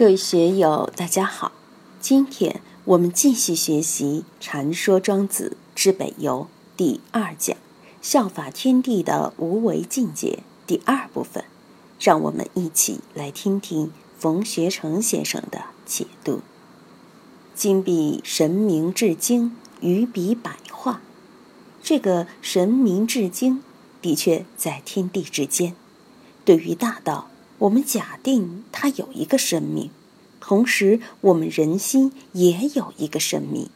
各位学友，大家好。今天我们继续学习《禅说庄子之北游》第二讲“效法天地的无为境界”第二部分，让我们一起来听听冯学成先生的解读。今比神明至精，于彼百化。这个神明至精，的确在天地之间。对于大道。我们假定它有一个生命，同时我们人心也有一个生命，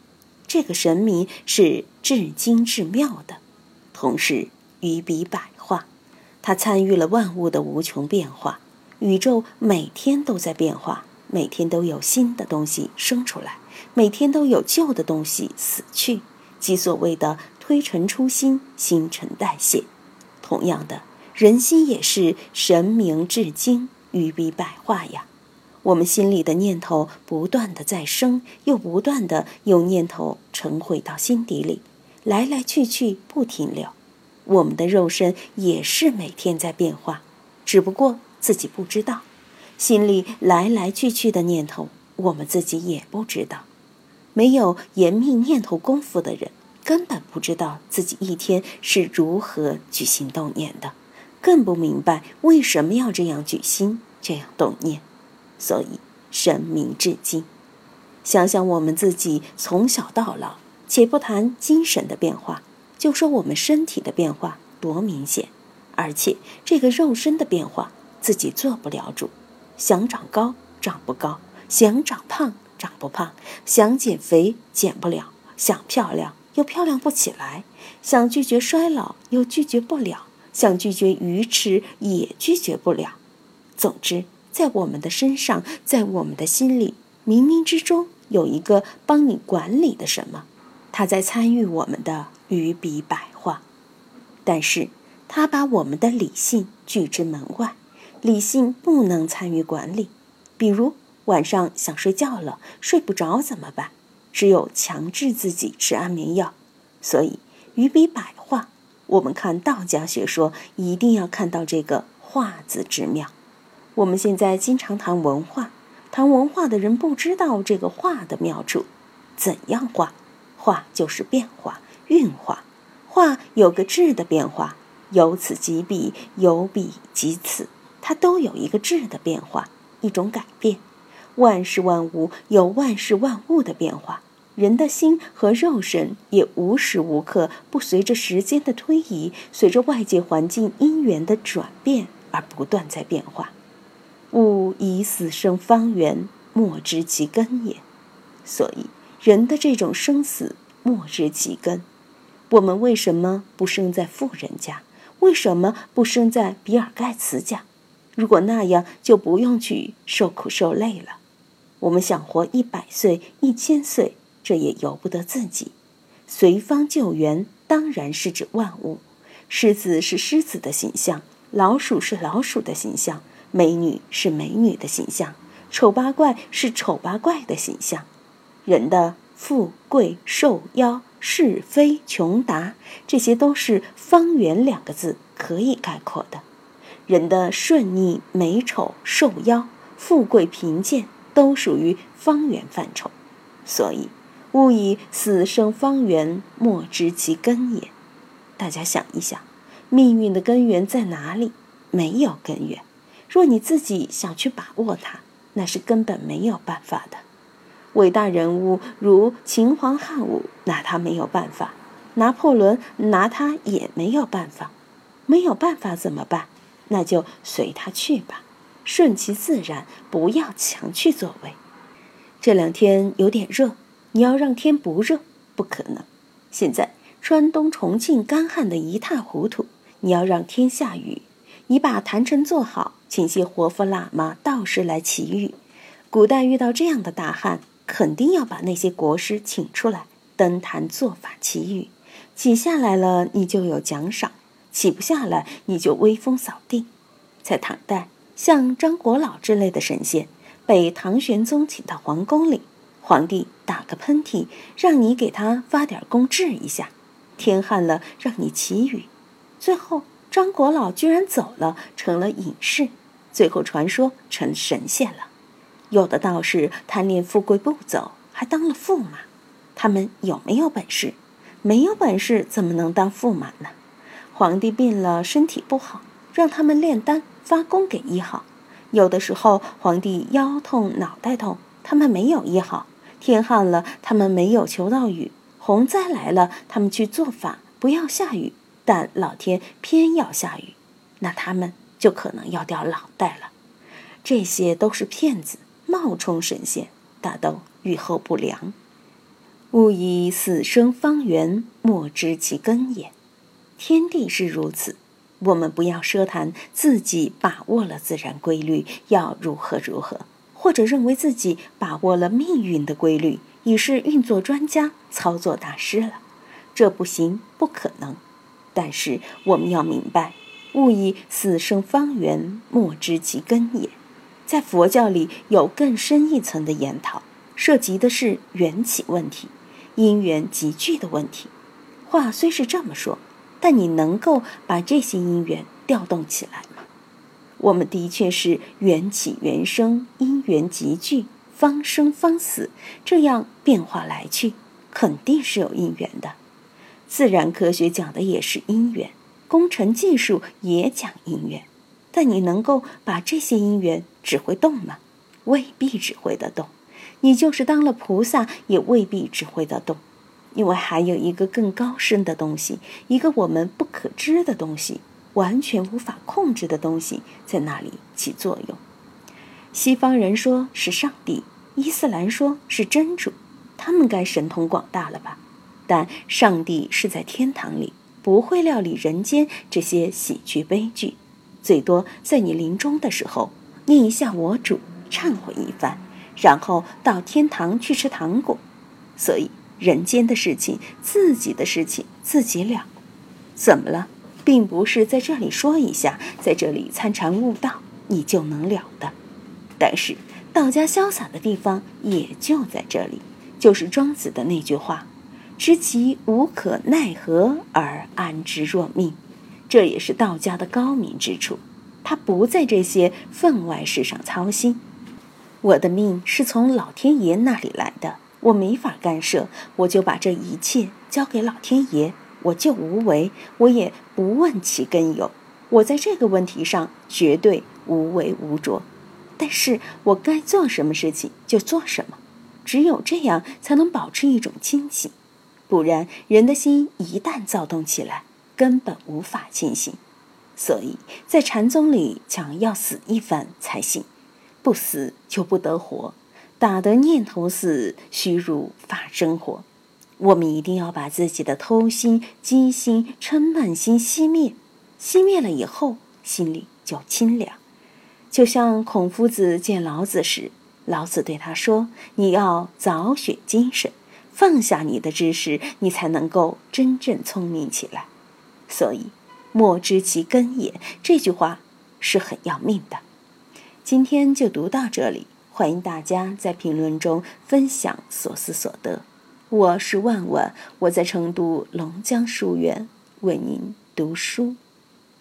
这个神明是至精至妙的，同时于彼百化，它参与了万物的无穷变化，宇宙每天都在变化，每天都有新的东西生出来，每天都有旧的东西死去，即所谓的推陈出新、新陈代谢。同样的。人心也是神明至精，于彼百化呀。我们心里的念头不断的在生，又不断的有念头沉回到心底里，来来去去不停留。我们的肉身也是每天在变化，只不过自己不知道。心里来来去去的念头，我们自己也不知道。没有严密念头功夫的人，根本不知道自己一天是如何举心动念的。更不明白为什么要这样举心，这样动念，所以神明至今。想想我们自己从小到老，且不谈精神的变化，就说我们身体的变化多明显，而且这个肉身的变化自己做不了主，想长高长不高，想长胖长不胖，想减肥减不了，想漂亮又漂亮不起来，想拒绝衰老又拒绝不了。想拒绝愚痴，也拒绝不了。总之，在我们的身上，在我们的心里，冥冥之中有一个帮你管理的什么，他在参与我们的于彼百化。但是，他把我们的理性拒之门外，理性不能参与管理。比如晚上想睡觉了，睡不着怎么办？只有强制自己吃安眠药。所以，鱼比百。我们看道家学说，一定要看到这个“化”字之妙。我们现在经常谈文化，谈文化的人不知道这个“化”的妙处。怎样化？化就是变化、运化。化有个质的变化，由此及彼，由彼及此，它都有一个质的变化，一种改变。万事万物有万事万物的变化。人的心和肉身也无时无刻不随着时间的推移，随着外界环境因缘的转变而不断在变化。物以死生方圆，莫知其根也。所以，人的这种生死莫知其根。我们为什么不生在富人家？为什么不生在比尔盖茨家？如果那样，就不用去受苦受累了。我们想活一百岁、一千岁。这也由不得自己。随方救援，当然是指万物。狮子是狮子的形象，老鼠是老鼠的形象，美女是美女的形象，丑八怪是丑八怪的形象。人的富贵寿夭、是非穷达，这些都是“方圆”两个字可以概括的。人的顺逆美丑、寿夭、富贵贫贱，都属于方圆范畴。所以。勿以死生方圆，莫知其根也。大家想一想，命运的根源在哪里？没有根源。若你自己想去把握它，那是根本没有办法的。伟大人物如秦皇汉武，拿他没有办法；拿破仑拿他也没有办法。没有办法怎么办？那就随他去吧，顺其自然，不要强去作为。这两天有点热。你要让天不热，不可能。现在川东、重庆干旱的一塌糊涂，你要让天下雨，你把坛城做好，请些活佛喇嘛、道士来祈雨。古代遇到这样的大旱，肯定要把那些国师请出来登坛做法祈雨。起下来了，你就有奖赏；起不下来，你就威风扫地。在唐代，像张国老之类的神仙，被唐玄宗请到皇宫里。皇帝打个喷嚏，让你给他发点功治一下；天旱了，让你祈雨。最后，张国老居然走了，成了隐士。最后传说成神仙了。有的道士贪恋富贵不走，还当了驸马。他们有没有本事？没有本事怎么能当驸马呢？皇帝病了，身体不好，让他们炼丹发功给医好。有的时候皇帝腰痛、脑袋痛，他们没有医好。天旱了，他们没有求到雨；洪灾来了，他们去做法不要下雨，但老天偏要下雨，那他们就可能要掉脑袋了。这些都是骗子。冒充神仙，大都预后不良。勿以死生方圆，莫知其根也。天地是如此，我们不要奢谈自己把握了自然规律，要如何如何，或者认为自己把握了命运的规律，已是运作专家、操作大师了。这不行，不可能。但是我们要明白，勿以死生方圆，莫知其根也。在佛教里有更深一层的研讨，涉及的是缘起问题、因缘集聚的问题。话虽是这么说，但你能够把这些因缘调动起来？我们的确是缘起缘生，因缘集聚，方生方死，这样变化来去，肯定是有因缘的。自然科学讲的也是因缘，工程技术也讲因缘。但你能够把这些因缘指挥动吗？未必指挥得动。你就是当了菩萨，也未必指挥得动，因为还有一个更高深的东西，一个我们不可知的东西，完全无法控制的东西，在那里起作用。西方人说是上帝，伊斯兰说是真主，他们该神通广大了吧？但上帝是在天堂里，不会料理人间这些喜剧悲剧。最多在你临终的时候念一下我主，忏悔一番，然后到天堂去吃糖果。所以人间的事情，自己的事情自己了。怎么了？并不是在这里说一下，在这里参禅悟道，你就能了的。但是道家潇洒的地方也就在这里，就是庄子的那句话：“知其无可奈何而安之若命。”这也是道家的高明之处，他不在这些分外事上操心。我的命是从老天爷那里来的，我没法干涉，我就把这一切交给老天爷，我就无为，我也不问其根由。我在这个问题上绝对无为无着，但是我该做什么事情就做什么，只有这样才能保持一种清醒，不然人的心一旦躁动起来。根本无法清醒，所以在禅宗里讲要死一番才行，不死就不得活，打得念头死，虚如法生活。我们一定要把自己的偷心、机心、嗔慢心熄灭，熄灭了以后，心里就清凉。就像孔夫子见老子时，老子对他说：“你要早学精神，放下你的知识，你才能够真正聪明起来。”所以，莫知其根也。这句话是很要命的。今天就读到这里，欢迎大家在评论中分享所思所得。我是万万，我在成都龙江书院为您读书。